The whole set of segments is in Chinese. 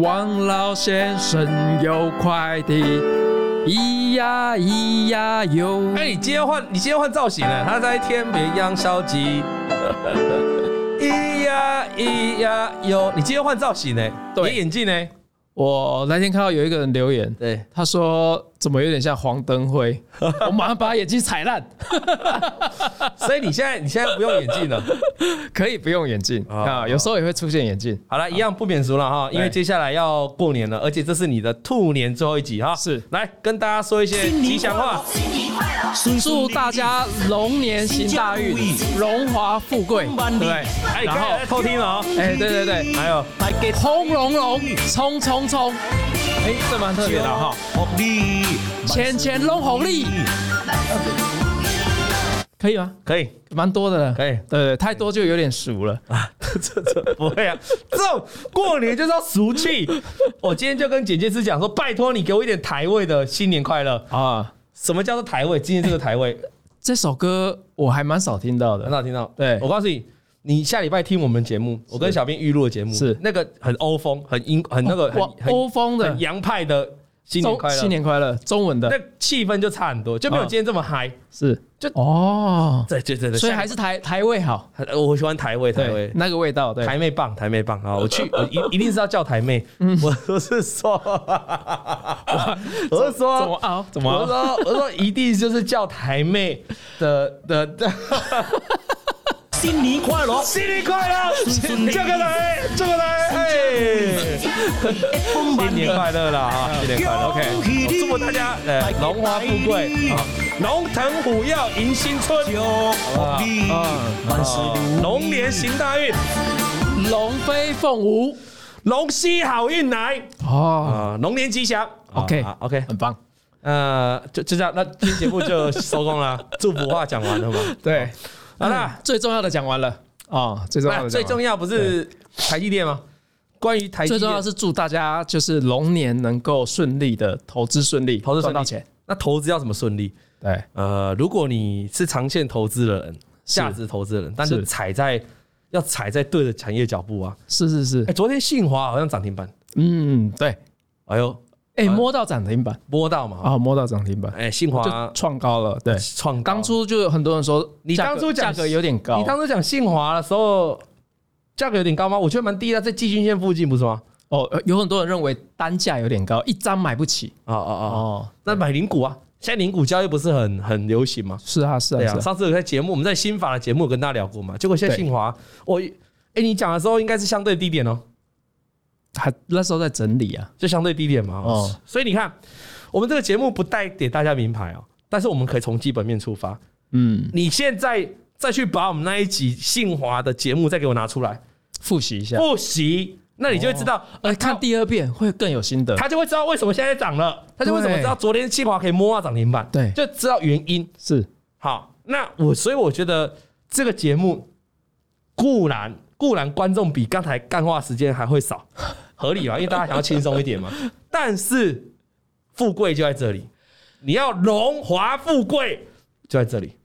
王老先生有快递，咿呀咿呀哟。哎，你今天换，你今天换造型了。他在天边养小鸡，咿呀咿呀哟。你今天换造型呢？对，眼镜呢？我那天看到有一个人留言，对，他说。怎么有点像黄灯辉？我马上把眼镜踩烂。所以你现在你现在不用眼镜了，可以不用眼镜啊，有时候也会出现眼镜。好了，一样不免俗了哈，因为接下来要过年了，而且这是你的兔年最后一集哈。是，来跟大家说一些吉祥话，祝大家龙年行大运，荣华富贵，对不对？哎，然后偷听了哦，哎，对对对，还有轰隆隆，冲冲冲。哎，这蛮特别的哈！钱钱龙红利，可以吗？可以，蛮多的了。可以，对对，太多就有点俗了啊！这这不会啊，这种过年就是要俗气。我今天就跟剪接师讲说，拜托你给我一点台味的新年快乐啊！什么叫做台味？今天这个台味，这首歌我还蛮少听到的，很少听到。对，我告诉你。你下礼拜听我们节目，我跟小编预录的节目是那个很欧风、很英、很那个很欧风的、洋派的新年快乐，新年快乐，中文的，那气氛就差很多，就没有今天这么嗨。是，就哦，对对对对，所以还是台台味好，我喜欢台味台味那个味道，对，台妹棒台妹棒啊！我去，我一一定是要叫台妹。我我是说，我是说，怎么啊？怎么？我说我说一定就是叫台妹的的的。新年快乐，新年快乐，这个来，这个来，哎，新年快乐啦！哈，新年快乐，OK，祝福大家，呃，龙华富贵，龙腾虎跃迎新春，好不好？万事如意，龙年行大运，龙飞凤舞，龙吸好运来，哦，龙年吉祥，OK，OK，很棒，呃，就就这样，那今天节目就收工了，祝福话讲完了吗？对。好了，最重要的讲完了啊！最重要的，最重要不是台积电吗？关于台积电，最重要是祝大家就是龙年能够顺利的投资顺利，投资赚到钱。那投资要怎么顺利？对，呃，如果你是长线投资的人，价值投资的人，但是踩在要踩在对的产业脚步啊！是是是，哎，昨天信华好像涨停板，嗯，对，哎呦。哎，摸到涨停板，摸到嘛？啊，摸到涨停板。哎，信华创高了，对，创。当初就有很多人说，你当初价格有点高。你当初讲信华的时候，价格有点高吗？我觉得蛮低的，在季均线附近，不是吗？哦，有很多人认为单价有点高，一张买不起。哦哦哦哦，那买零股啊？现在零股交易不是很很流行吗？是啊，是啊。上次有在节目，我们在新法的节目有跟大家聊过嘛？结果现在信华，我，哎，你讲的时候应该是相对低点哦。还那时候在整理啊，就相对低点嘛。哦，所以你看，我们这个节目不带给大家名牌哦，但是我们可以从基本面出发。嗯，你现在再去把我们那一集信华的节目再给我拿出来。复习一下，复习，那你就会知道，呃，看第二遍会更有心得，他就会知道为什么现在涨了，他就为什么知道昨天信华可以摸到涨停板，对，就知道原因。是。好。那我所以我觉得这个节目固然。固然观众比刚才干话时间还会少，合理吧？因为大家想要轻松一点嘛。但是富贵就在这里，你要荣华富贵就在这里，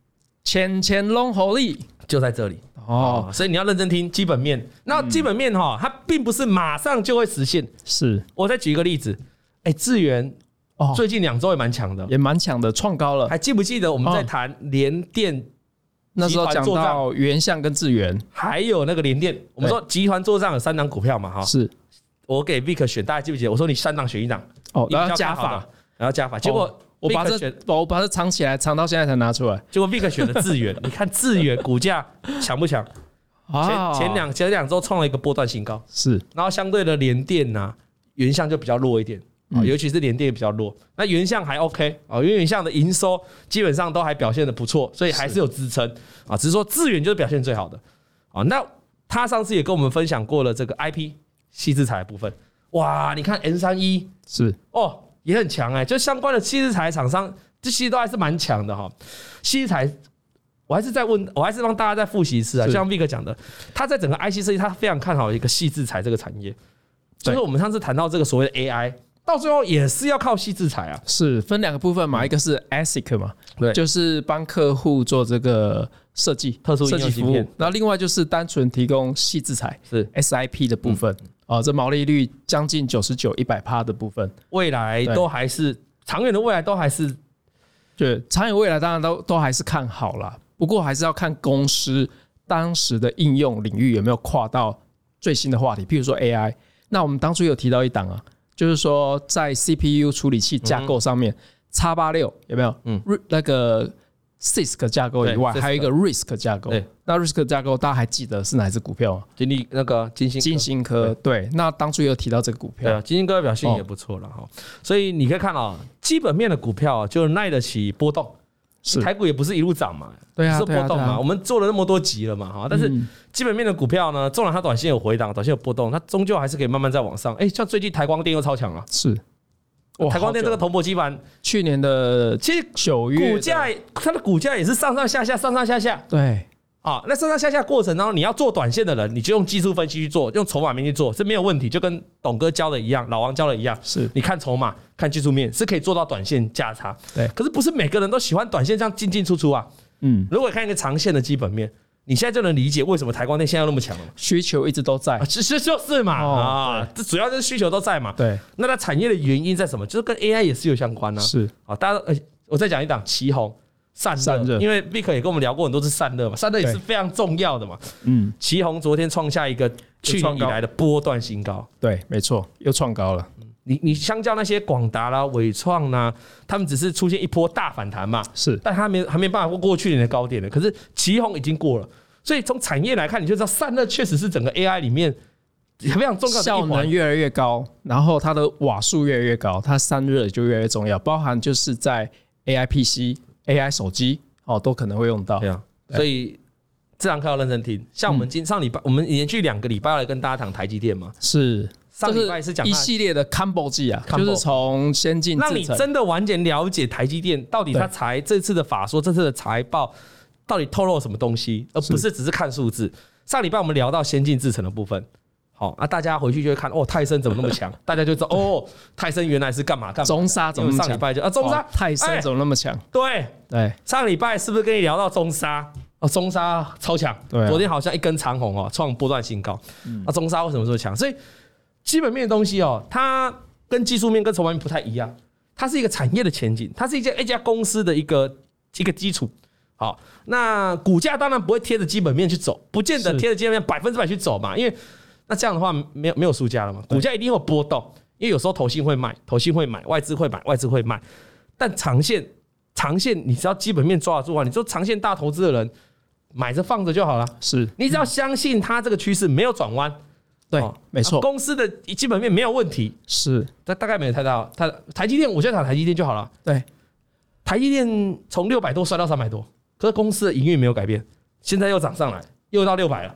钱钱龙红利就在这里哦。所以你要认真听基本面。那基本面哈，它并不是马上就会实现。是我再举一个例子，哎，智源哦，最近两周也蛮强的，也蛮强的，创高了。还记不记得我们在谈联电？那时候讲到原相跟智源，还有那个联电，我们说集团做账有三档股票嘛，哈，是。我给 Vick 选，大家记不记得？我说你三档选一档，哦，然后加法，然后加法，结果我把这我把它藏起来，藏到现在才拿出来，结果 Vick 选的智源，你看智源股价强不强？前前两前两周创了一个波段新高，是，然后相对的联电呐，原相就比较弱一点。啊，尤其是联电比较弱，那原相还 OK 啊，因为原相的营收基本上都还表现的不错，所以还是有支撑啊。只是说智远就是表现最好的啊。那他上次也跟我们分享过了这个 IP 细制材的部分，哇，你看 N 三一是哦，也很强哎，就相关的细制材厂商这些都还是蛮强的哈。细制材，我还是再问，我还是帮大家再复习一次啊，就像 Vick 讲的，他在整个 IC 设计，他非常看好一个细制材这个产业，就是我们上次谈到这个所谓的 AI。到最后也是要靠细制裁啊，是分两个部分嘛，一个是 ASIC 嘛，对，就是帮客户做这个设计、特殊设计服务，然后另外就是单纯提供细制裁，是。SIP 的部分。啊，这毛利率将近九十九、一百趴的部分，未来都还是长远的未来都还是，对，长远未来当然都都还是看好了，不过还是要看公司当时的应用领域有没有跨到最新的话题，譬如说 AI。那我们当初有提到一档啊，就是说在 CPU 处理器架构上面，X 八六有没有？嗯，那个。CISC 架构以外，还有一个 RISC 架构。那 RISC 架构大家还记得是哪只股票吗？金立那个金星金星科。对，那当初有提到这个股票。对啊，金星科表现也不错了哈。所以你可以看啊，基本面的股票就耐得起波动。是台股也不是一路涨嘛，对啊，是波动嘛。我们做了那么多集了嘛哈，但是基本面的股票呢，纵然它短线有回档，短线有波动，它终究还是可以慢慢再往上。哎，像最近台光电又超强了。是。台光电这个铜箔基板，去年的其实九月股价，它的股价也是上上下下，上上下下。对，啊，那上上下下过程当中，你要做短线的人，你就用技术分析去做，用筹码面去做是没有问题，就跟董哥教的一样，老王教的一样。是，你看筹码，看技术面，是可以做到短线价差。对，可是不是每个人都喜欢短线这样进进出出啊。嗯，如果看一个长线的基本面。你现在就能理解为什么台光电现在那么强了，需求一直都在，其实就是嘛啊，这主要就是需求都在嘛。对，那它产业的原因在什么？就是跟 AI 也是有相关呢。是啊，大家呃，我再讲一档奇鋐散热，因为 Vic 也跟我们聊过很多次散热嘛，散热也是非常重要的嘛。嗯，奇宏昨天创下一个去年以来的波段新高，对，没错，又创高了。你你相较那些广达啦、纬创啦，他们只是出现一波大反弹嘛，是，但他没还没办法过过去年的高点的，可是奇宏已经过了。所以从产业来看，你就知道散热确实是整个 AI 里面非常重要的。效能越来越高，然后它的瓦数越来越高，它散热就越来越重要。包含就是在 AI PC、AI 手机哦，都可能会用到。对啊，所以这堂课要认真听。像我们今上礼拜，我们连续两个礼拜要来跟大家谈台积电嘛。是上礼拜是讲一系列的 combo 技啊，就是从先进让你真的完全了解台积电到底它财这次的法说，这次的财报。到底透露什么东西，而不是只是看数字。上礼拜我们聊到先进制程的部分，好啊，大家回去就会看哦，泰森怎么那么强？大家就知道哦，泰森原来是干嘛干嘛？中沙怎么上礼拜就啊，中沙泰森怎么那么强？对对，上礼拜是不是跟你聊到中沙？哦，中沙超强，对，昨天好像一根长红哦，创波段新高。啊，中沙为什么说强？所以基本面的东西哦，它跟技术面跟筹码面不太一样，它是一个产业的前景，它是一家一家公司的一个一个基础。好，那股价当然不会贴着基本面去走，不见得贴着基本面百分之百去走嘛，因为那这样的话没有没有输家了嘛，股价一定会波动，因为有时候投信会卖，投信会买，外资会买，外资会卖，但长线长线你只要基本面抓得住啊，你说长线大投资的人买着放着就好了，是。你只要相信它这个趋势没有转弯，对，没错，公司的基本面没有问题，是，大大概没有太大，它台积电我现在讲台积电就好了，对，台积电从六百多摔到三百多。可是公司的营运没有改变，现在又涨上来，又到六百了，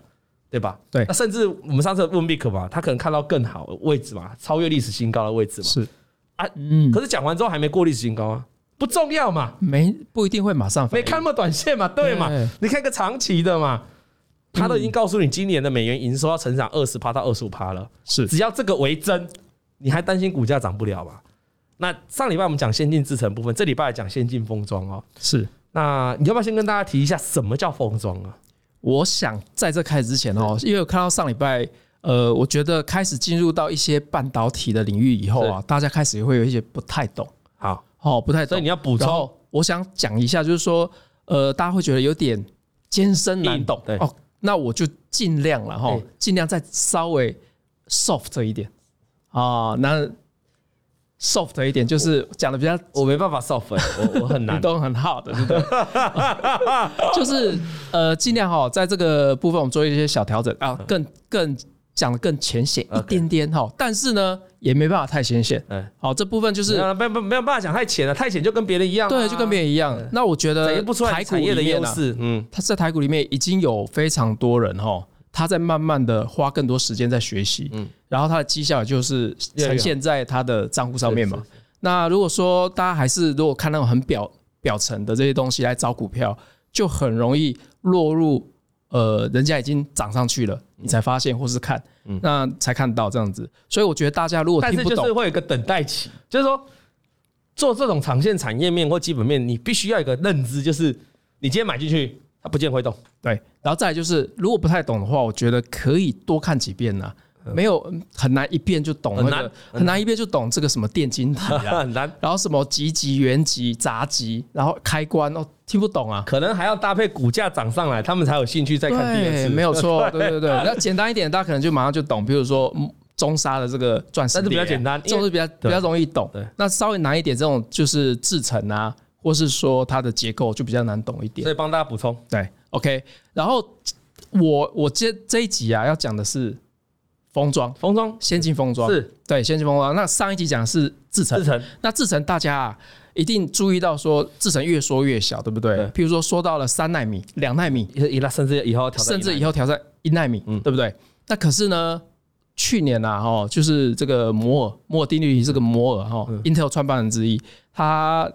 对吧？对。那甚至我们上次问 Vic 嘛，他可能看到更好的位置嘛，超越历史新高的位置嘛。是啊，嗯。可是讲完之后还没过历史新高啊，不重要嘛，没不一定会马上。没看那么短线嘛，对嘛？你看个长期的嘛，他都已经告诉你今年的美元营收要成长二十趴到二十五趴了。是，只要这个为真，你还担心股价涨不了吗？那上礼拜我们讲先进制程部分，这礼拜来讲先进封装哦。是。那你要不要先跟大家提一下什么叫封装啊？我想在这开始之前哦，因为我看到上礼拜，呃，我觉得开始进入到一些半导体的领域以后啊，大家开始也会有一些不太懂。好，哦，不太懂，所以你要补充。我想讲一下，就是说，呃，大家会觉得有点艰深难懂。对哦，那我就尽量了哈，尽量再稍微 soft 一点啊，那。Soft 一点就是讲的比较，我没办法 soft，我我很难，都很不对？就是呃，尽量哈，在这个部分我们做一些小调整啊，更更讲的更浅显一点点哈，但是呢，也没办法太浅显。嗯，好，这部分就是没有没有办法讲太浅了，太浅就跟别人一样，对，就跟别人一样。那我觉得台股里面呢，嗯，它在台股里面已经有非常多人哈。他在慢慢的花更多时间在学习，嗯，然后他的绩效就是呈现在他的账户上面嘛。那如果说大家还是如果看那种很表表层的这些东西来找股票，就很容易落入呃，人家已经涨上去了，你才发现或是看，那才看到这样子。所以我觉得大家如果听不懂，就是会有一个等待期，就是说做这种长线产业面或基本面，你必须要有一个认知，就是你今天买进去。它不见会动，对，然后再来就是，如果不太懂的话，我觉得可以多看几遍呢、啊。没有很难一遍就懂很难，很难一遍就懂这个什么电晶体啊，很难。然后什么极极、原极、杂极，然后开关哦，听不懂啊。可能还要搭配股价涨上来，他们才有兴趣再看第二次。没有错，对对对。那简单一点，大家可能就马上就懂。比如说中沙的这个钻石，但是比较简单，这种是比较比较容易懂。对，那稍微难一点，这种就是制成啊，或是说它的结构就比较难懂一点。所以帮大家补充，对，OK。然后我我接这一集啊，要讲的是。封装，封装，先进封装是对，先进封装。那上一集讲的是制成，制成。那制程大家啊，一定注意到说，制程越缩越小，对不对？对。譬如说，说到了三纳米、两纳米，甚至以后甚至以后调在一纳米，嗯，对不对？那可是呢，去年呐，哈，就是这个摩尔，摩尔定律这个摩尔哈，Intel 创办人之一，他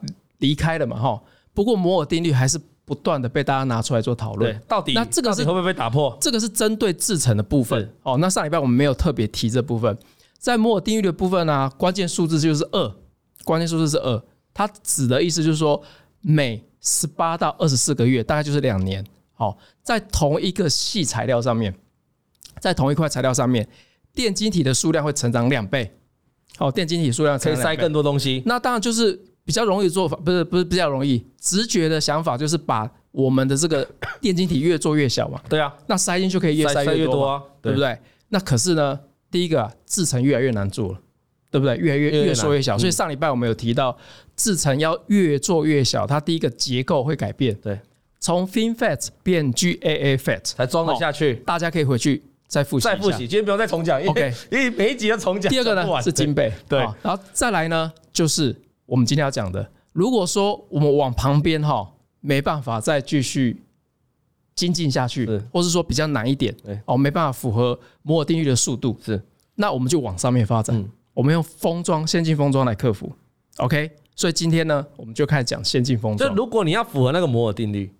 离开了嘛，哈。不过摩尔定律还是。不断的被大家拿出来做讨论，到底那这个是会不会被打破？这个是针对制成的部分哦。那上礼拜我们没有特别提这部分，在摩尔定律的部分呢、啊，关键数字就是二，关键数字是二，它指的意思就是说，每十八到二十四个月，大概就是两年。好，在同一个细材料上面，在同一块材料上面，电晶体的数量会成长两倍。好，电晶体数量可以塞更多东西。那当然就是。比较容易做法，不是不是比较容易，直觉的想法就是把我们的这个 电晶体越做越小嘛。对啊，那塞进去可以越塞越多啊，对不对？那可是呢，第一个制程越来越难做了，对不对？越来越越做越小，所以上礼拜我们有提到制程要越做越小，它第一个结构会改变，对，从 f i n f a t 变 GAA fat 才装得下去。大家可以回去再复习，再复习，今天不用再重讲，OK？因为每一集要重讲。第二个呢是金贝，对，然后再来呢就是。我们今天要讲的，如果说我们往旁边哈，没办法再继续精进下去，或是说比较难一点，哦，没办法符合摩尔定律的速度，是，那我们就往上面发展，我们用封装、先进封装来克服，OK？所以今天呢，我们就开始讲先进封装。就如果你要符合那个摩尔定律，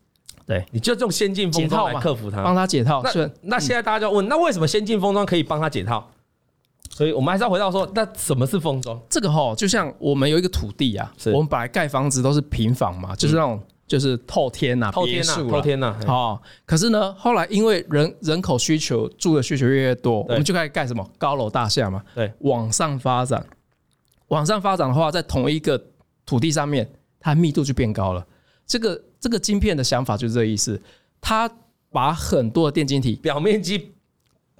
对，你就用先进封装来克服它，帮他解套。那那现在大家就要问，那为什么先进封装可以帮他解套？所以我们还是要回到说，那什么是封装？这个哈，就像我们有一个土地啊，我们本来盖房子都是平房嘛，就是那种就是透天呐、透天呐、透天呐。好，可是呢，后来因为人人口需求住的需求越来越多，我们就开始盖什么高楼大厦嘛。对，往上发展，往上发展的话，在同一个土地上面，它密度就变高了。这个这个晶片的想法就是这个意思，它把很多的电晶体表面积。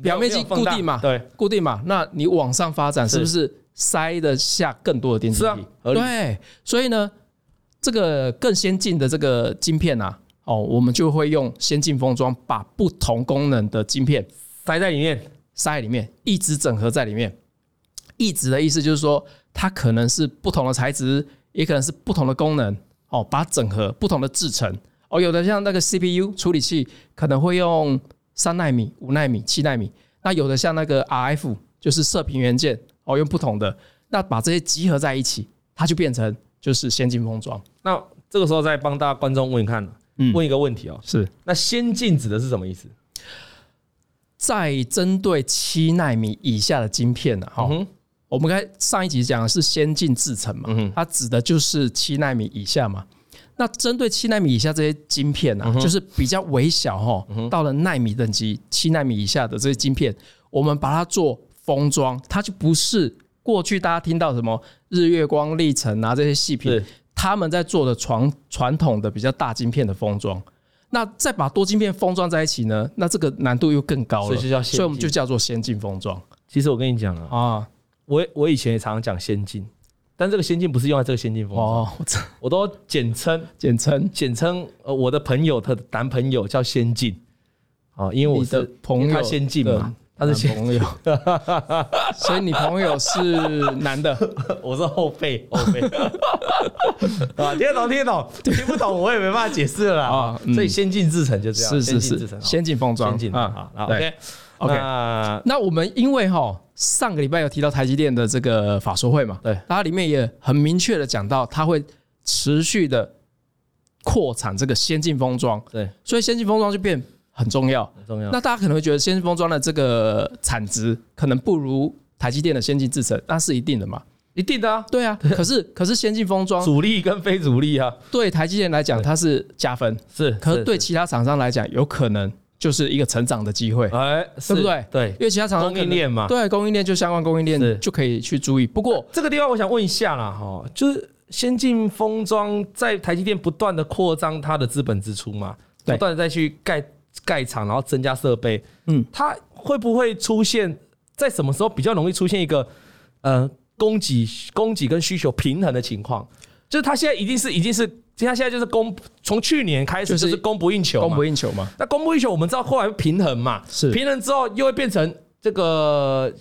表面积固定嘛，对，固定嘛。那你往上发展，是不是塞得下更多的电子体？对，所以呢，这个更先进的这个晶片啊，哦，我们就会用先进封装，把不同功能的晶片塞在里面，塞在里面，一直整合在里面。一直的意思就是说，它可能是不同的材质，也可能是不同的功能，哦，把它整合不同的制成。哦，有的像那个 CPU 处理器，可能会用。三纳米、五纳米、七纳米，那有的像那个 RF，就是射频元件哦，用不同的，那把这些集合在一起，它就变成就是先进封装。那这个时候再帮大家观众问一看，问一个问题哦，是那先进指的是什么意思？在针对七纳米以下的晶片呢？哈，我们刚才上一集讲的是先进制程嘛，它指的就是七纳米以下嘛。那针对七纳米以下这些晶片啊，就是比较微小哈，到了纳米等级，七纳米以下的这些晶片，我们把它做封装，它就不是过去大家听到什么日月光、历程啊这些细品，他们在做的传传统的比较大晶片的封装。那再把多晶片封装在一起呢，那这个难度又更高了，所以我们就叫做先进封装。其实我跟你讲啊，啊，我我以前也常常讲先进。但这个先进不是用在这个先进封装。哦，我都简称简称。简称呃，我的朋友他的男朋友叫先进。啊，因为我的朋友他先进嘛，他是朋友，所以你朋友是男的，我是后辈后辈。啊，听得懂听得懂，听不懂我也没办法解释了啊，所以先进制成就这样，是是是，先进封装，先进啊，好，OK OK，那我们因为哈。上个礼拜有提到台积电的这个法说会嘛？对，它里面也很明确的讲到，它会持续的扩产这个先进封装。对，所以先进封装就变很重要，很重要。那大家可能会觉得先进封装的这个产值可能不如台积电的先进制程，那是一定的嘛？一定的啊，对啊。可是可是先进封装主力跟非主力啊，对台积电来讲它是加分，是，可是对其他厂商来讲有可能就是一个成长的机会，哎，对不对？对，因为其他厂商供应链嘛，对，供应链就相关供应链就可以去注意。不过这个地方我想问一下啦，哈，就是先进封装在台积电不断的扩张它的资本支出嘛，不断的再去盖盖厂，然后增加设备，嗯，它会不会出现在什么时候比较容易出现一个呃供给供给跟需求平衡的情况？就是它现在一定是已经是。其实它现在就是供，从去年开始就是供不应求，供不应求嘛。那供不应求，我们知道后来会平衡嘛，是平衡之后又会变成这个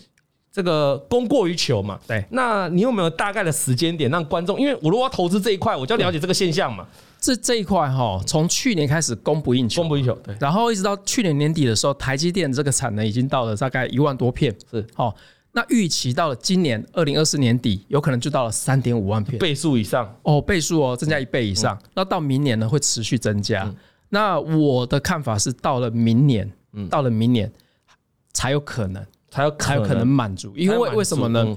这个供过于求嘛。对，那你有没有大概的时间点让观众？因为我如果要投资这一块，我就要了解这个现象嘛。这这一块哈，从去年开始供不应求，供不应求，对。然后一直到去年年底的时候，台积电这个产能已经到了大概一万多片，是好。那预期到了今年二零二四年底，有可能就到了三点五万片，倍数以上哦，倍数哦，增加一倍以上。那到明年呢，会持续增加。那我的看法是，到了明年，嗯到了明年才有可能，才有才有可能满足。因为为什么呢？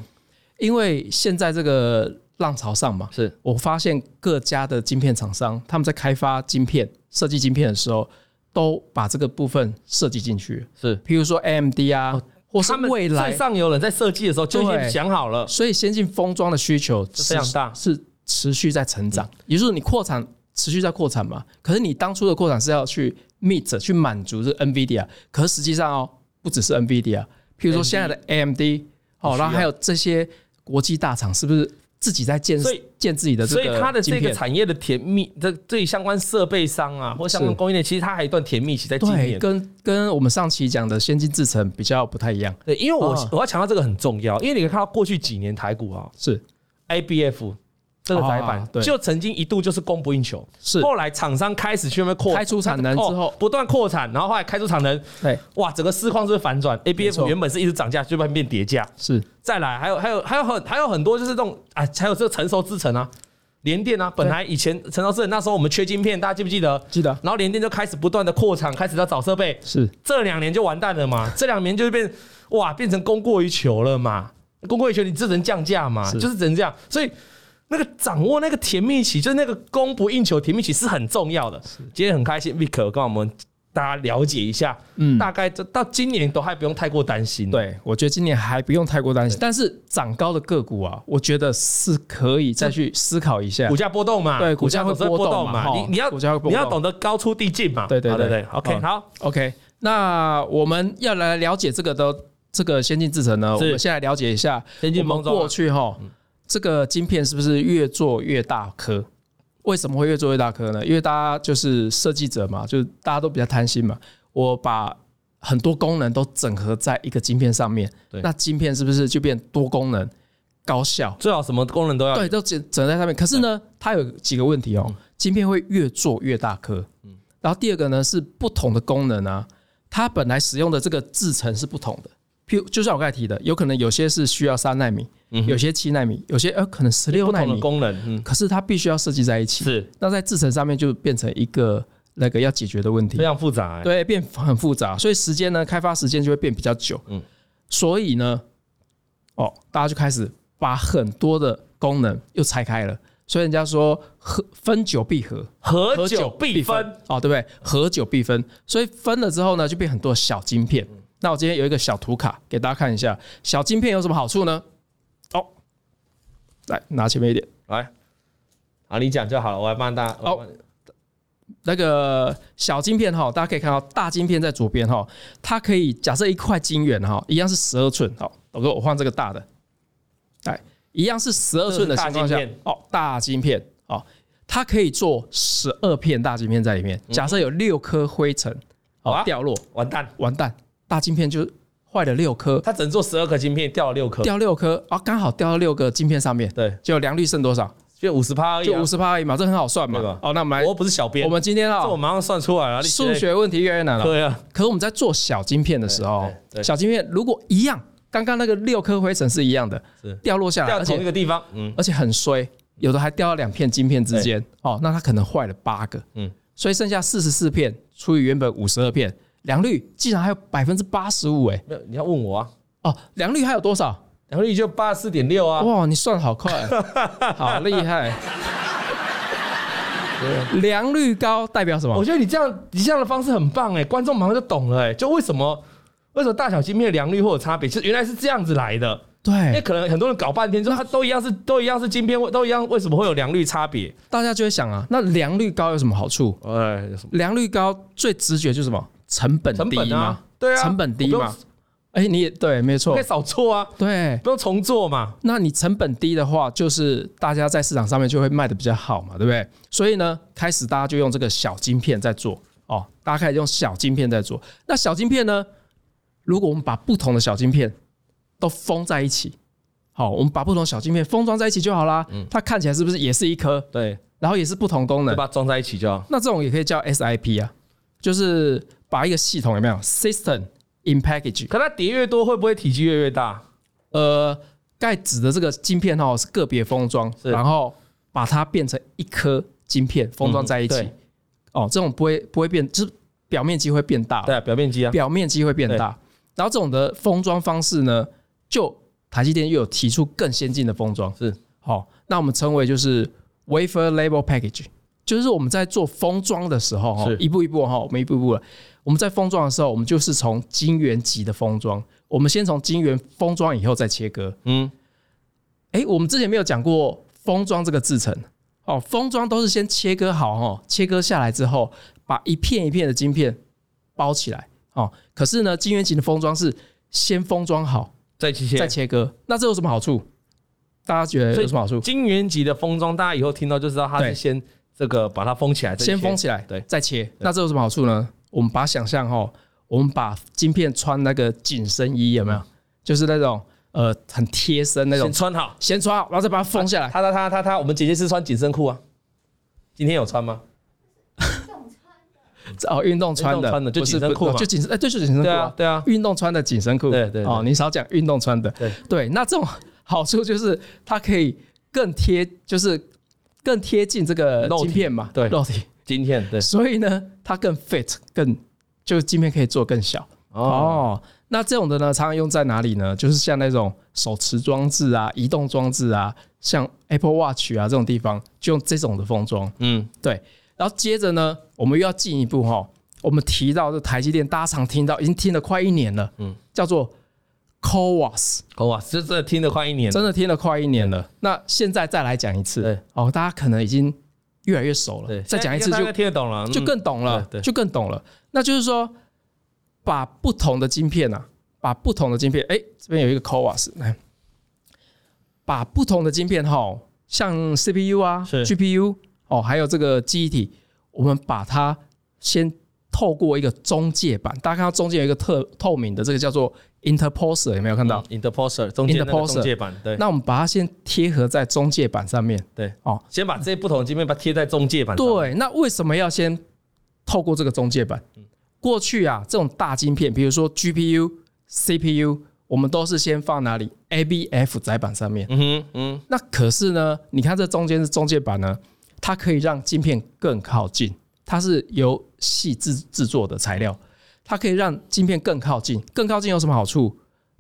因为现在这个浪潮上嘛，是我发现各家的晶片厂商他们在开发晶片、设计晶片的时候，都把这个部分设计进去。是，譬如说 AMD 啊。或是未来上游人在设计的时候就已经想好了，所以先进封装的需求非常大，是持续在成长。也就是你扩产持续在扩产嘛，可是你当初的扩产是要去 meet 去满足这 NVIDIA，可是实际上哦，不只是 NVIDIA，譬如说现在的 AMD，哦，然后还有这些国际大厂是不是？自己在建，所以建自己的，所以它的这个产业的甜蜜，这这相关设备商啊，或相关供应链，其实它还有一段甜蜜期在经营。跟跟我们上期讲的先进制程比较不太一样。对，因为我我要强调这个很重要，因为你可以看到过去几年台股啊，是 ABF。这个载板就曾经一度就是供不应求，是后来厂商开始去那边扩开出产能之后，不断扩产，然后后来开出产能，对，哇，整个市况是反转？ABF 原本是一直涨价，就变变跌价，是再来还有还有还有很还有很多就是这种啊，还有这个成熟制程啊，联电啊，本来以前成熟制程那时候我们缺晶片，大家记不记得？记得。然后联电就开始不断的扩产，开始要找设备，是这两年就完蛋了嘛？这两年就变哇，变成供过于求了嘛？供过于求，你只能降价嘛？就是只能这样，所以。那个掌握那个甜蜜期，就是那个供不应求甜蜜期是很重要的。今天很开心，Vic 跟我们大家了解一下，嗯，大概这到今年都还不用太过担心。对，我觉得今年还不用太过担心。但是涨高的个股啊，我觉得是可以再去思考一下。股价波动嘛，对，股价会波动嘛，你你要你要懂得高出低进嘛。对对对对，OK，好，OK。那我们要来了解这个的这个先进制程呢，我们先来了解一下先进封装过去哈。这个晶片是不是越做越大颗？为什么会越做越大颗呢？因为大家就是设计者嘛，就是大家都比较贪心嘛。我把很多功能都整合在一个晶片上面，那晶片是不是就变多功能、高效？最好什么功能都要对，都整整在上面。可是呢，它有几个问题哦。晶片会越做越大颗，嗯然后第二个呢是不同的功能啊，它本来使用的这个制程是不同的。譬如，就像我刚才提的，有可能有些是需要三纳米，有些七纳米，有些呃可能十六纳米功能，可是它必须要设计在一起。是，那在制程上面就变成一个那个要解决的问题，非常复杂。对，变很复杂，所以时间呢，开发时间就会变比较久。嗯，所以呢，哦，大家就开始把很多的功能又拆开了。所以人家说合分久必合，合久必分，哦，对不对？合久必分，所以分了之后呢，就变很多小晶片。那我今天有一个小图卡给大家看一下，小晶片有什么好处呢？哦，来拿前面一点，来，好，你讲就好了，我来帮大家。哦，那个小晶片哈，大家可以看到大晶片在左边哈，它可以假设一块晶圆哈，一样是十二寸，好，我说我换这个大的，来，一样是十二寸的情况下，哦，大晶片，哦，它可以做十二片大晶片在里面，假设有六颗灰尘，好掉落，完蛋，完蛋。大晶片就坏了六颗，它只能做十二颗晶片，掉了六颗，掉六颗啊，刚好掉到六个晶片上面，对，就良率剩多少？就五十趴而已，就五十趴而已嘛，这很好算嘛，哦，那我们来，我不是小编，我们今天啊，这我马上算出来了，数学问题越来越难了，对啊。可是我们在做小晶片的时候，小晶片如果一样，刚刚那个六颗灰尘是一样的，掉落下来，掉同一个地方，嗯，而且很衰，有的还掉到两片晶片之间，哦，那它可能坏了八个，嗯，所以剩下四十四片除以原本五十二片。良率竟然还有百分之八十五哎！没有，你要问我啊？哦，良率还有多少？良率就八十四点六啊！哇，你算好快，好厉害！良率高代表什么？我觉得你这样你这样的方式很棒哎，观众马上就懂了哎，就为什么为什么大小晶片的良率会有差别？其实原来是这样子来的。对，因为可能很多人搞半天，就它都一样是都一样是晶片，都一样，为什么会有良率差别？大家就会想啊，那良率高有什么好处？哎，良率高最直觉就是什么？成本低嘛？对啊，成本低嘛？哎，你也对，没错，可以少做啊，对，不用重做嘛。那你成本低的话，就是大家在市场上面就会卖的比较好嘛，对不对？所以呢，开始大家就用这个小晶片在做哦，大家开始用小晶片在做。那小晶片呢，如果我们把不同的小晶片都封在一起，好，我们把不同小晶片封装在一起就好啦。嗯，它看起来是不是也是一颗？对，然后也是不同功能，就把它装在一起就好。那这种也可以叫 SIP 啊，就是把一个系统有没有 System in Package？可它叠越多，会不会体积越越大？呃，盖子的这个晶片哈是个别封装，然后把它变成一颗晶片封装在一起。哦，这种不会不会变，就是表面积会变大。对啊，表面积啊，表面积会变大。然后这种的封装方式呢，就台积电又有提出更先进的封装，是好，那我们称为就是 wafer label package，就是我们在做封装的时候哈，一步一步哈，我们一步一步的，我们在封装的时候，我们就是从晶圆级的封装，我们先从晶圆封装以后再切割，嗯，哎，我们之前没有讲过封装这个制程，哦，封装都是先切割好哈，切割下来之后，把一片一片的晶片包起来，哦，可是呢，晶圆级的封装是先封装好。再切再切割，那这有什么好处？大家觉得有什么好处？晶圆级的封装，大家以后听到就知道它是先这个把它封起来，先封起来，对，再切。那这有什么好处呢？我们把它想象哈，我们把晶片穿那个紧身衣有没有？就是那种呃很贴身那种，先穿好，先穿好，然后再把它封下来。他他他他他，我们姐姐是穿紧身裤啊，今天有穿吗？哦，运动穿的，穿的就紧身裤就紧身，哎，对，就紧身裤，啊，对啊，运动穿的紧身裤，对对，哦，你少讲运动穿的，对对，那这种好处就是它可以更贴，就是更贴近这个晶片嘛，对，肉体晶片，对，所以呢，它更 fit，更就是晶片可以做更小哦。那这种的呢，常常用在哪里呢？就是像那种手持装置啊、移动装置啊，像 Apple Watch 啊这种地方，就用这种的封装，嗯，对。然后接着呢，我们又要进一步哈，我们提到这台积电，大家常听到，已经听了快一年了，嗯，叫做 CoWoS，CoWoS，这这听了快一年，真的听了快一年了。那现在再来讲一次，对，哦，大家可能已经越来越熟了，再讲一次就听得懂了，就更懂了，就更懂了。那就是说，把不同的晶片啊，把不同的晶片，哎，这边有一个 CoWoS，来，把不同的晶片哈，像 CPU 啊，GPU。哦，还有这个记忆体，我们把它先透过一个中介板，大家看到中间有一个特透明的，这个叫做 interposer，有没有看到？interposer 中间的中介板，对。那我们把它先贴合在中介板上面，对。哦，先把这些不同的晶片把它贴在中介板上。对，那为什么要先透过这个中介板？过去啊，这种大晶片，比如说 GPU、CPU，我们都是先放哪里？ABF 载板上面。嗯哼，嗯。那可是呢，你看这中间是中介板呢。它可以让晶片更靠近，它是由细制制作的材料，它可以让晶片更靠近。更靠近有什么好处？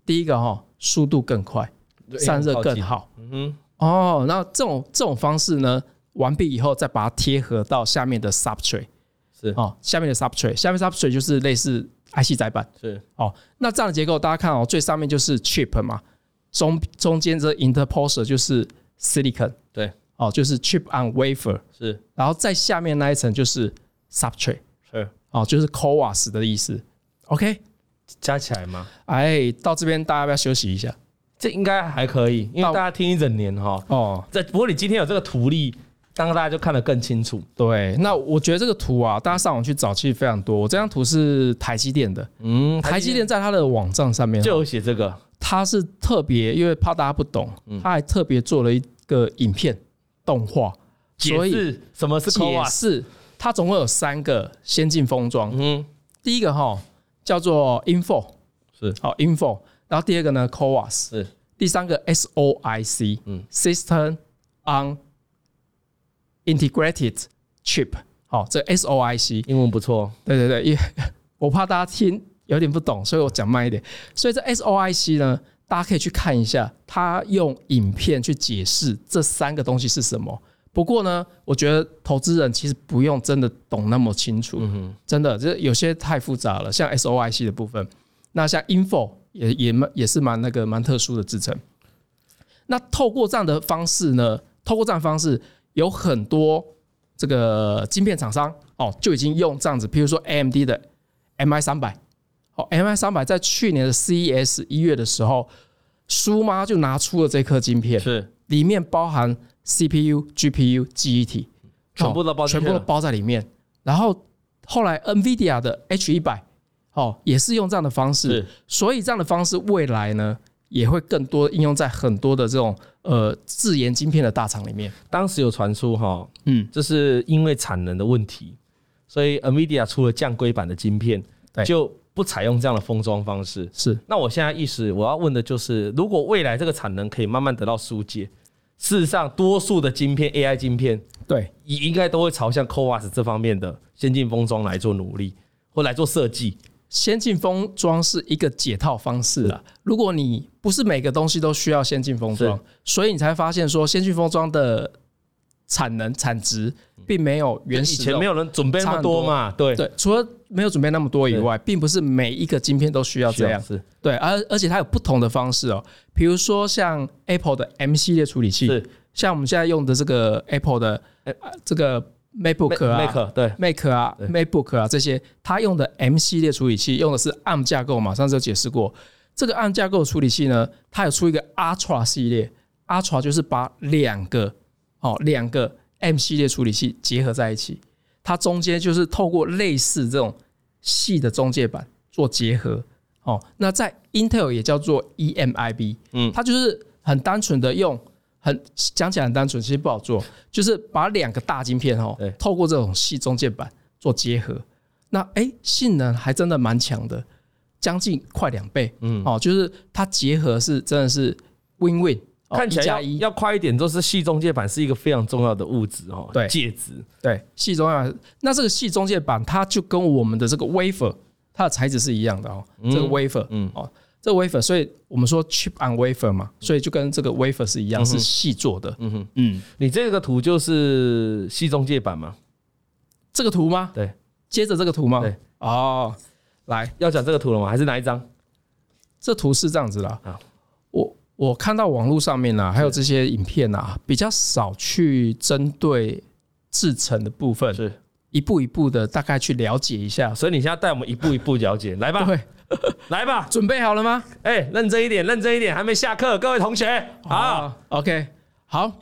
第一个哈，速度更快，散热更好。嗯哼。哦，那这种这种方式呢，完毕以后再把它贴合到下面的 substrate，是哦，下面的 substrate，下面 substrate 就是类似 IC 载板。是哦，那这样的结构大家看哦，最上面就是 chip 嘛，中中间这 interposer 就是 silicon。对。哦，就是 chip on wafer 是，然后在下面那一层就是 substrate 是，哦，就是 CoWoS 的意思。OK，加起来吗？哎，到这边大家要不要休息一下？这应该还可以，因为大家听一整年哈。哦，这不过你今天有这个图例，刚刚大家就看得更清楚。对，那我觉得这个图啊，大家上网去找其实非常多。我这张图是台积电的，嗯，台积电在它的网站上面就有写这个，它是特别，因为怕大家不懂，它还特别做了一个影片。动画解释什么是 CoWoS？是它总共有三个先进封装。嗯，第一个哈叫做 InFO，是好 InFO。然后第二个呢 CoWoS，是第三个 SOIC，嗯，System on Integrated Chip。好，这 SOIC 英文不错。对对对，因为 我怕大家听有点不懂，所以我讲慢一点。所以这 SOIC 呢？大家可以去看一下，它用影片去解释这三个东西是什么，不过呢，我觉得投资人其实不用真的懂那么清楚，真的，这有些太复杂了。像 SOIC 的部分，那像 Info 也也蛮也是蛮那个蛮特殊的制成。那透过这样的方式呢，透过这样的方式，有很多这个晶片厂商哦就已经用这样子，譬如说 AMD 的 MI 三百，哦 MI 三百在去年的 CES 一月的时候，苏妈就拿出了这颗晶片，是里面包含。CPU、GPU、记忆体全部都包，全部都包在里面。然后后来 NVIDIA 的 H 一百哦，也是用这样的方式。所以这样的方式未来呢，也会更多应用在很多的这种呃自研晶片的大厂里面。当时有传出哈，嗯，这是因为产能的问题，所以 NVIDIA 出了降规版的晶片，就不采用这样的封装方式。是。那我现在意思我要问的就是，如果未来这个产能可以慢慢得到疏解。事实上，多数的晶片 AI 晶片，对，应该都会朝向 CoWAS 这方面的先进封装来做努力，或来做设计。先进封装是一个解套方式了。如果你不是每个东西都需要先进封装，所以你才发现说，先进封装的产能产值并没有原始以前没有人准备那么多嘛？对对，除了没有准备那么多以外，并不是每一个晶片都需要这样。是对，而而且它有不同的方式哦。比如说像 Apple 的 M 系列处理器，像我们现在用的这个 Apple 的这个 MacBook 啊，Mac 对 Mac 啊，MacBook 啊这些，它用的 M 系列处理器用的是 ARM 架构嘛？上次有解释过，这个 ARM 架构处理器呢，它有出一个 Ultra 系列，Ultra 就是把两个哦两个 M 系列处理器结合在一起。它中间就是透过类似这种细的中介板做结合，哦，那在 Intel 也叫做 EMIB，嗯，它就是很单纯的用，很讲起来很单纯，其实不好做，就是把两个大晶片哦，透过这种细中介板做结合，那哎，性能还真的蛮强的，将近快两倍，嗯，哦，就是它结合是真的是 Win-Win。看起来要要快一点，就是细中介板是一个非常重要的物质哦。对，介质。对，细中介板。那这个细中介板，它就跟我们的这个 wafer，它的材质是一样的哦。这个 wafer，嗯，哦，这个 wafer，所以我们说 chip on wafer 嘛，所以就跟这个 wafer 是一样，是细做的。嗯哼，嗯，你这个图就是细中介板吗？这个图吗？对，接着这个图吗？对。哦，来，要讲这个图了吗？还是哪一张？这图是这样子的啊。我。看到网络上面啊，还有这些影片啊，比较少去针对制成的部分，是一步一步的大概去了解一下。所以你现在带我们一步一步了解，来吧，对，来吧，准备好了吗？哎，认真一点，认真一点，还没下课，各位同学，好，OK，好，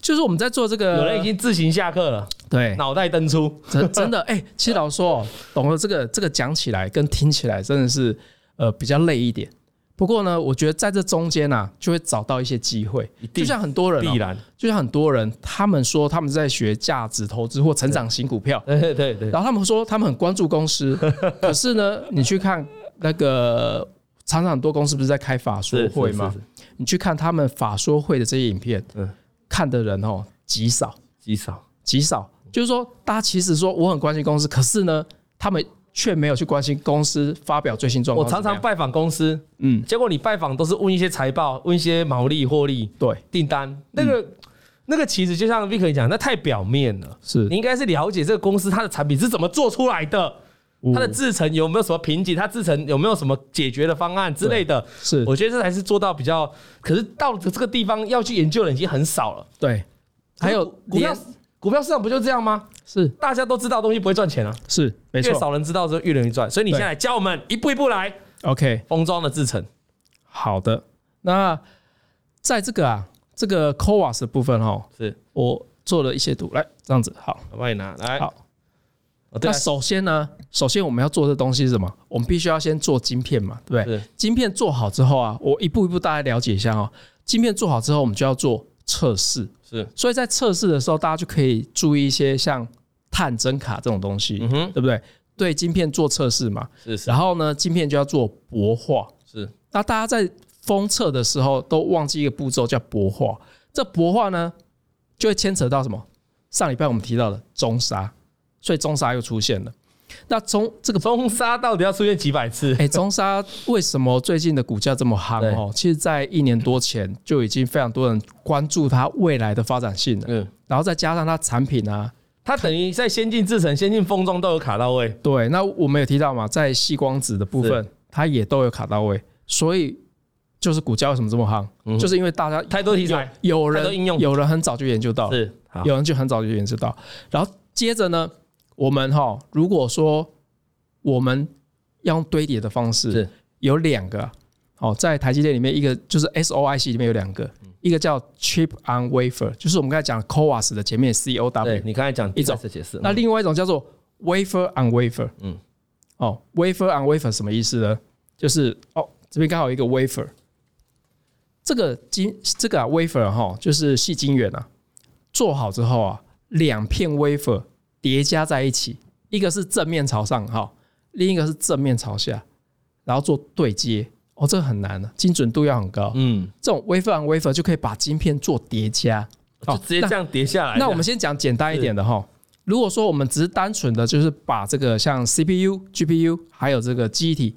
就是我们在做这个，有人已经自行下课了，对，脑袋登出，真真的，哎，其实老实说，懂了这个这个讲起来跟听起来真的是呃比较累一点。不过呢，我觉得在这中间呢，就会找到一些机会。就像很多人，必然，就像很多人，他们说他们在学价值投资或成长型股票，对对对。然后他们说他们很关注公司，可是呢，你去看那个常常很多公司不是在开法说会吗？你去看他们法说会的这些影片，看的人哦极少，极少，极少。就是说，大家其实说我很关心公司，可是呢，他们。却没有去关心公司发表最新状况。我常常拜访公司，嗯，结果你拜访都是问一些财报，问一些毛利、获利、对订单。那个、嗯、那个其实就像 Vick 讲，那太表面了。是你应该是了解这个公司它的产品是怎么做出来的，它的制成有没有什么瓶颈，它制成有没有什么解决的方案之类的。是，我觉得这才是做到比较。可是到了这个地方要去研究的人已经很少了。对，还有股票。股票市场不就这样吗？是，大家都知道东西不会赚钱啊。是，没错。越少人知道，就越容易赚。所以你现在教我们一步一步来。OK，封装的制成。好的，那在这个啊，这个 CoWoS 的部分哦，是我做了一些图，来这样子，好，我帮你拿来。好，那首先呢，首先我们要做的东西是什么？我们必须要先做晶片嘛，对不对？晶片做好之后啊，我一步一步大家了解一下哦。晶片做好之后，我们就要做测试。是，所以在测试的时候，大家就可以注意一些像探针卡这种东西，嗯哼，对不对？对晶片做测试嘛，是，是。然后呢，晶片就要做薄化，是。那大家在封测的时候都忘记一个步骤叫薄化，这薄化呢就会牵扯到什么？上礼拜我们提到的中砂，所以中砂又出现了。那中这个中沙到底要出现几百次？哎，中沙为什么最近的股价这么夯？哦，其实，在一年多前就已经非常多人关注它未来的发展性了。嗯，然后再加上它产品啊，它等于在先进制程、先进封装都有卡到位。对，那我们有提到嘛，在细光子的部分，它也都有卡到位，所以就是股价为什么这么夯？嗯、就是因为大家太多题材，有人应用，有人很早就研究到，是，有人就很早就研究到，然后接着呢？我们哈，如果说我们要用堆叠的方式，有两个，哦，在台积电里面，一个就是 SOIC 里面有两个，一个叫 Chip on Wafer，就是我们刚才讲 CoWAS 的前面 COW。对，你刚才讲一种解释。那另外一种叫做 Wafer on Wafer。嗯。哦，Wafer on Wafer 什么意思呢？就是哦，这边刚好有一个 Wafer，这个晶这个啊 Wafer 哈，就是细晶圆啊，做好之后啊，两片 Wafer。叠加在一起，一个是正面朝上哈，另一个是正面朝下，然后做对接哦，这个很难的，精准度要很高。嗯，这种 wafer on wafer 就可以把晶片做叠加，就直接这样叠下来。那我们先讲简单一点的哈，如果说我们只是单纯的就是把这个像 CPU、GPU 还有这个记忆体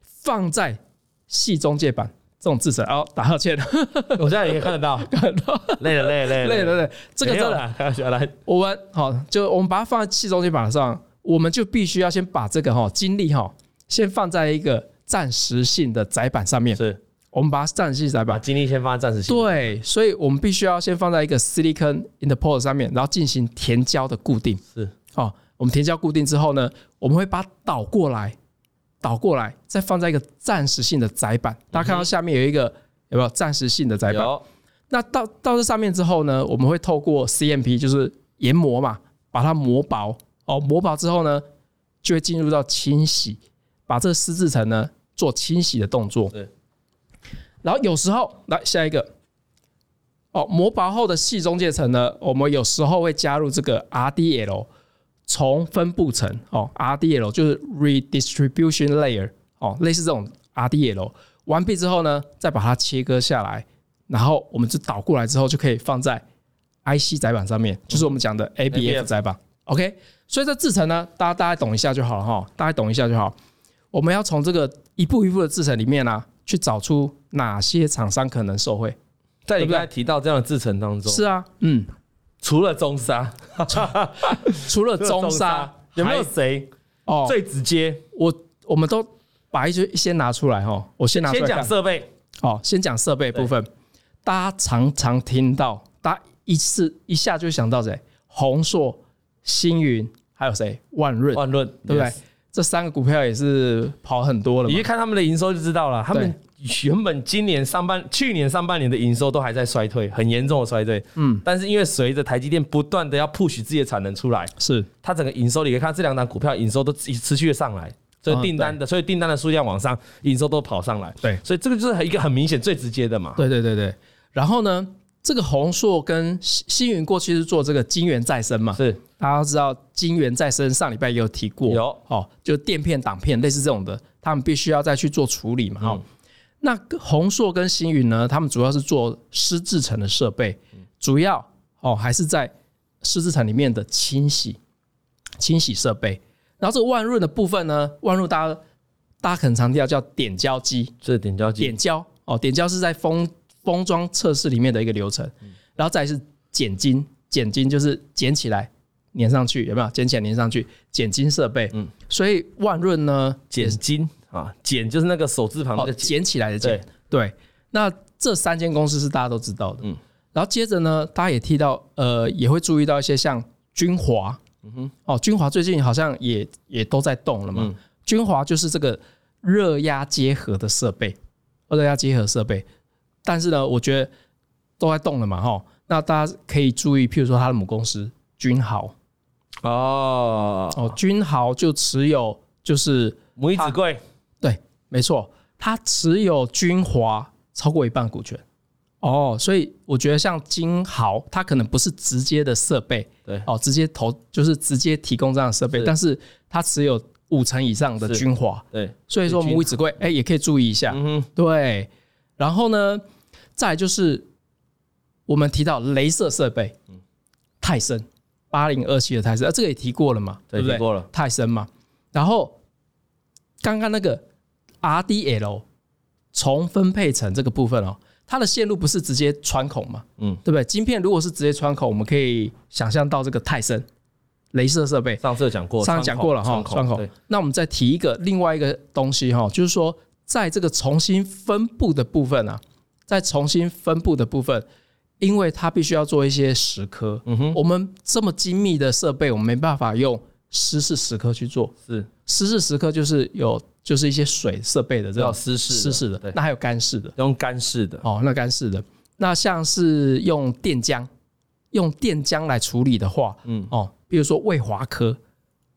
放在系中介板。这种制程哦，打哈欠，我现在也看得到，看得到，累了累了累了。累了累，这个真的，开玩笑来，我们好，就我们把它放在气中心板上，我们就必须要先把这个哈精力哈先放在一个暂时性的载板上面，是，我们把它暂时性载板，把精力先放在暂时性，对，所以我们必须要先放在一个 silicon interposer 上面，然后进行填胶的固定，是，好，我们填胶固定之后呢，我们会把它倒过来。倒过来，再放在一个暂时性的载板。大家看到下面有一个有没有暂时性的载板？有。那到到这上面之后呢，我们会透过 CMP，就是研磨嘛，把它磨薄。哦，磨薄之后呢，就会进入到清洗，把这个湿制层呢做清洗的动作。对。然后有时候来下一个，哦，磨薄后的细中介层呢，我们有时候会加入这个 RDL。从分布层哦，RDL 就是 redistribution layer 哦，类似这种 RDL 完毕之后呢，再把它切割下来，然后我们就倒过来之后就可以放在 IC 载板上面，就是我们讲的 ABF 载板。OK，所以这制程呢，大家大概懂一下就好了哈，大家懂一下就好。我们要从这个一步一步的制程里面呢、啊，去找出哪些厂商可能受惠。在你刚才提到这样的制程当中，是啊，嗯。除了中沙，除了中沙，有没有谁哦最直接？我我们都把一些先拿出来哈。我先拿出来。先讲设备，哦，先讲设备部分。大家常常听到，大家一次一下就想到谁？宏硕、星云，还有谁？万润，万润，对不对？这三个股票也是跑很多了。你一看他们的营收就知道了，他们。原本今年上半、去年上半年的营收都还在衰退，很严重的衰退。嗯，但是因为随着台积电不断的要 push 自己的产能出来，是它整个营收，你可以看这两档股票营收都持续的上来，所以订单的，所以订单的数量往上，营收都跑上来。对，所以这个就是一个很明显、最直接的嘛。对对对对。然后呢，这个宏硕跟星云过去是做这个晶圆再生嘛？是，大家都知道晶圆再生，上礼拜也有提过。有哦，就垫片、挡片类似这种的，他们必须要再去做处理嘛。哈。那宏硕跟星云呢？他们主要是做湿制程的设备，主要哦还是在湿制程里面的清洗清洗设备。然后这个万润的部分呢，万润大家大家可能常听到叫点胶机，这是点胶机，点胶哦，点胶是在封封装测试里面的一个流程。然后再是剪金，剪金就是剪起来粘上去，有没有？剪起来粘上去，剪金设备。嗯，所以万润呢，剪晶。啊，捡就是那个手字旁那个剪起来的剪。对，那这三间公司是大家都知道的。嗯，然后接着呢，大家也提到，呃，也会注意到一些像君华。嗯哼，哦，君华最近好像也也都在动了嘛。君华就是这个热压结合的设备，热压结合设备。但是呢，我觉得都在动了嘛，哈。那大家可以注意，譬如说它的母公司君豪。哦哦，君豪就持有就是母以子贵。没错，他持有君华超过一半股权。哦，所以我觉得像金豪，它可能不是直接的设备，对。哦，直接投就是直接提供这样的设备，但是它持有五成以上的君华，对，所以说母以子贵，哎，也可以注意一下，嗯哼，对，然后呢，再就是我们提到镭射设备，泰森八零二七的泰森，啊，这个也提过了嘛，对不对？提过了。泰森嘛。然后刚刚那个 RDL 重分配层这个部分哦，它的线路不是直接穿孔嘛？嗯，对不对？晶片如果是直接穿孔，我们可以想象到这个泰森镭射设备。上次讲过，上次讲过了哈，穿孔。那我们再提一个另外一个东西哈，就是说在这个重新分布的部分啊，在重新分布的部分，因为它必须要做一些蚀刻。嗯哼，我们这么精密的设备，我们没办法用湿式蚀刻去做。是湿式蚀刻就是有。就是一些水设备的这种湿式湿式的，那还有干式的，用干式的哦。那干式的，那像是用电浆，用电浆来处理的话，嗯哦，比如说魏华科，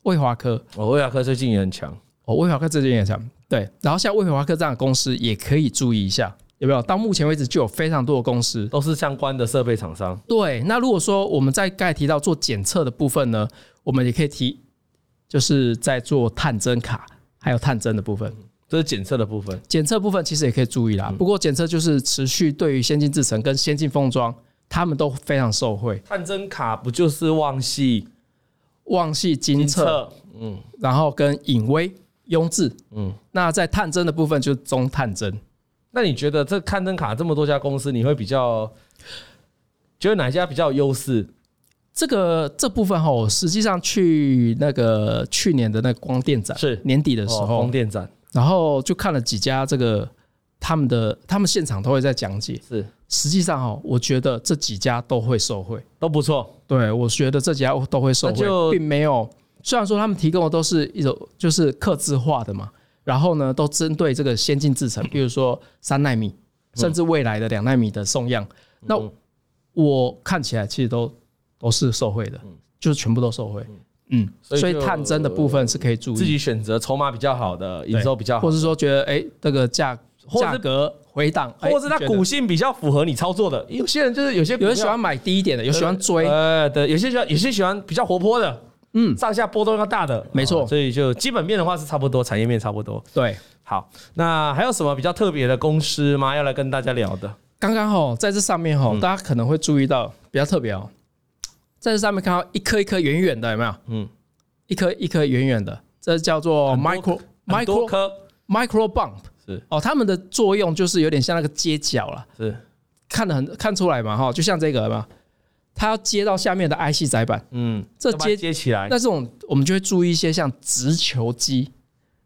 魏华科哦，魏华科最近也很强哦，魏华科最近也很强。对，然后像魏华科这样的公司也可以注意一下，有没有？到目前为止就有非常多的公司都是相关的设备厂商。对，那如果说我们在刚才提到做检测的部分呢，我们也可以提，就是在做探针卡。还有探针的部分，这是检测的部分。检测部分其实也可以注意啦。不过检测就是持续对于先进制程跟先进封装，他们都非常受惠。探针卡不就是旺系、旺系金测，嗯，然后跟隐微、雍智，嗯，那在探针的部分就是中探针。那你觉得这探针卡这么多家公司，你会比较觉得哪家比较有优势？这个这部分哈，我实际上去那个去年的那个光电展是年底的时候，光电展，然后就看了几家这个他们的他们现场都会在讲解。是，实际上哦，我觉得这几家都会受惠，都不错。对，我觉得这几家都会受惠，并没有。虽然说他们提供的都是一种就是刻字化的嘛，然后呢，都针对这个先进制程，比如说三纳米，甚至未来的两纳米的送样。那我看起来其实都。都是受贿的，就是全部都受贿。嗯，所以探针的部分是可以注意，自己选择筹码比较好的，营收比较好，或者说觉得哎，这个价价格回档，或者是它股性比较符合你操作的。有些人就是有些有人喜欢买低一点的，有喜欢追，呃，对，有些喜欢有些喜欢比较活泼的，嗯，上下波动要大的，没错。所以就基本面的话是差不多，产业面差不多。对，好，那还有什么比较特别的公司吗？要来跟大家聊的？刚刚好在这上面哈，大家可能会注意到比较特别哦。在这上面看到一颗一颗圆圆的，有没有？嗯，一颗一颗圆圆的，这叫做 micro micro micro bump 是。哦，它们的作用就是有点像那个接脚了，是。看得很看出来嘛哈，就像这个嘛，它要接到下面的 IC 载板，嗯，这接接起来，那这种我们就会注意一些像直球机，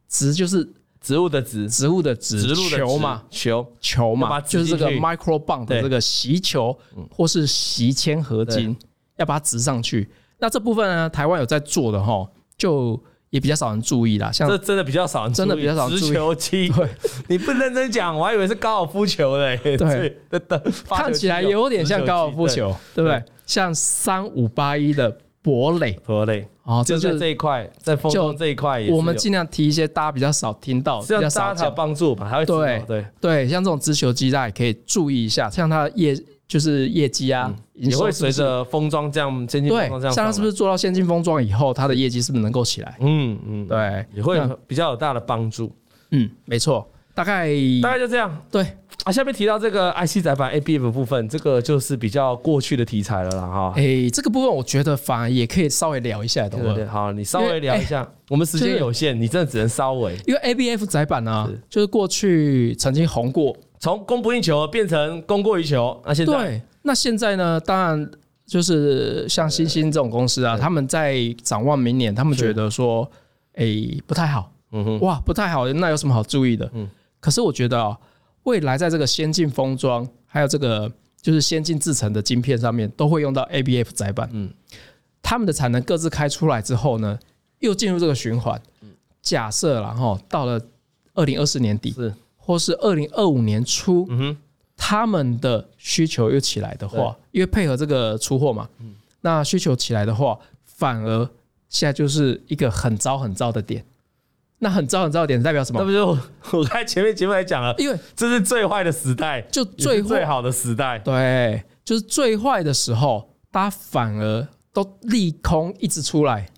直就是植物的植，植物的植，植球嘛，球。球嘛，就是这个 micro bump 的这个锡球或是锡铅合金。要把它植上去，那这部分呢，台湾有在做的哈，就也比较少人注意啦。像这真的比较少人，真的比较少人注意。直球机，对，你不认真讲，我还以为是高尔夫球嘞。对，对，看起来有点像高尔夫球，对不对？像三五八一的博磊，博磊，哦，就是这一块，在封装这一块，我们尽量提一些大家比较少听到，比较少有帮助吧。还会对对对，像这种直球机，大家也可以注意一下，像它的叶。就是业绩啊，也会随着封装这样先进封装这样，像它是不是做到先进封装以后，它的业绩是不是能够起来？嗯嗯，对，也会比较有大的帮助。嗯，没错，大概大概就这样。对啊，下面提到这个 IC 载板 ABF 部分，这个就是比较过去的题材了啦哈。哎，这个部分我觉得反而也可以稍微聊一下，对不对？好，你稍微聊一下，我们时间有限，你真的只能稍微，因为 ABF 载板呢，就是过去曾经红过。从供不应求变成供过于求，那现在对，那现在呢？当然就是像欣兴这种公司啊，他们在展望明年，他们觉得说，哎，不太好，嗯哼，哇，不太好，那有什么好注意的？嗯，可是我觉得啊，未来在这个先进封装，还有这个就是先进制成的晶片上面，都会用到 ABF 载板，嗯，他们的产能各自开出来之后呢，又进入这个循环。假设然后到了二零二四年底是。或是二零二五年初，他们的需求又起来的话，因为配合这个出货嘛，那需求起来的话，反而现在就是一个很糟很糟的点。那很糟很糟的点代表什么？那不就我刚才前面节目来讲了，因为这是最坏的时代，就最最好的时代。对，就是最坏的时候，大家反而都利空一直出来。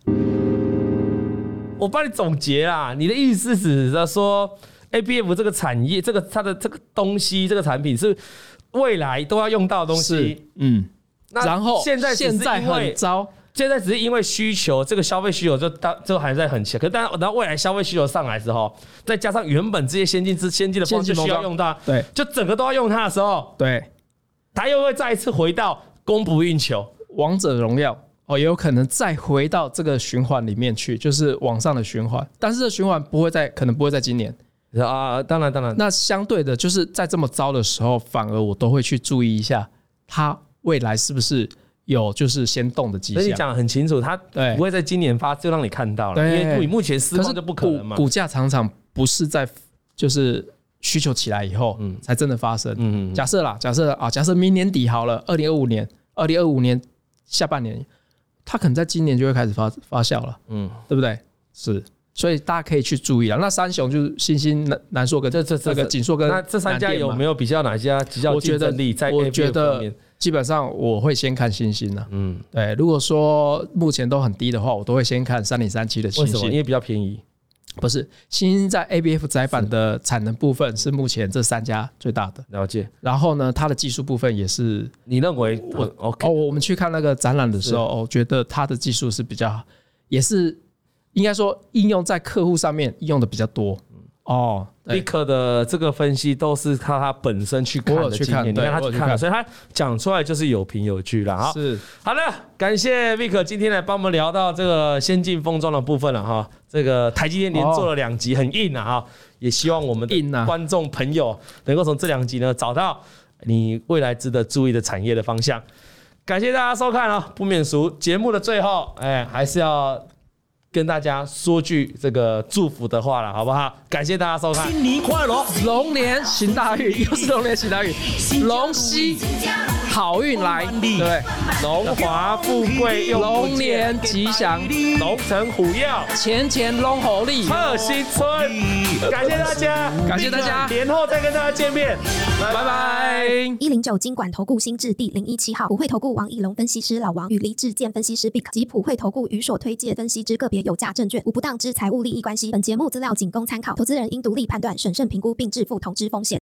我帮你总结啦，你的意思是指说？ABF 这个产业，这个它的这个东西，这个产品是未来都要用到的东西。嗯，然后现在现在很糟，现在只是因为需求，这个消费需求就当就还在很强。可是当然，等到未来消费需求上来之后，再加上原本这些先进之先进的方式需要用到，对，就整个都要用它的时候，对，它又会再一次回到供不应求，王者荣耀哦，也有可能再回到这个循环里面去，就是往上的循环。但是这循环不会在，可能不会在今年啊。当然，当然，那相对的，就是在这么糟的时候，反而我都会去注意一下它未来是不是。有就是先动的迹象，所以你讲得很清楚，它不会在今年发，就让你看到了，因为你目前施工就不可能嘛。股价常常不是在就是需求起来以后，嗯，才真的发生。嗯，假设啦，假设啊，假设明年底好了，二零二五年，二零二五年下半年，它可能在今年就会开始发发酵了，嗯，对不对？是，所以大家可以去注意啊。那三雄就是新兴、南南硕跟这这这个锦硕跟那这三家有没有比较哪家比较竞争力在？我觉得。基本上我会先看新兴的，嗯，对。如果说目前都很低的话，我都会先看三零三七的新兴，因为比较便宜。不是，新兴在 ABF 载板的产能部分是目前这三家最大的。了解。然后呢，它的技术部分也是，你认为我哦，我们去看那个展览的时候，我觉得它的技术是比较，也是应该说应用在客户上面用的比较多。哦，Vic 的这个分析都是他他本身去看的经验，你看他去看了，所以他讲出来就是有凭有据了。哈，是好的，感谢 Vic 今天来帮我们聊到这个先进封装的部分了哈。这个台积电连做了两集，很硬啊哈，也希望我们的观众朋友能够从这两集呢找到你未来值得注意的产业的方向。感谢大家收看啊，不免俗节目的最后，哎，还是要。跟大家说句这个祝福的话了，好不好？感谢大家收看，新年快乐，龙年行大运，又是龙年行大运，龙禧好运来，对，荣华富贵，龙年吉祥，龙腾虎跃，钱钱龙猴力，贺新春，感谢大家，感谢大家，年后再跟大家见面，拜拜。一零九金管投顾新字第零一七号，普惠投顾王以龙分析师老王与黎志健分析师 Bic 及普惠投顾与所推介分析之个别。有价证券。无不当之财务利益关系。本节目资料仅供参考，投资人应独立判断、审慎评估并自负投资风险。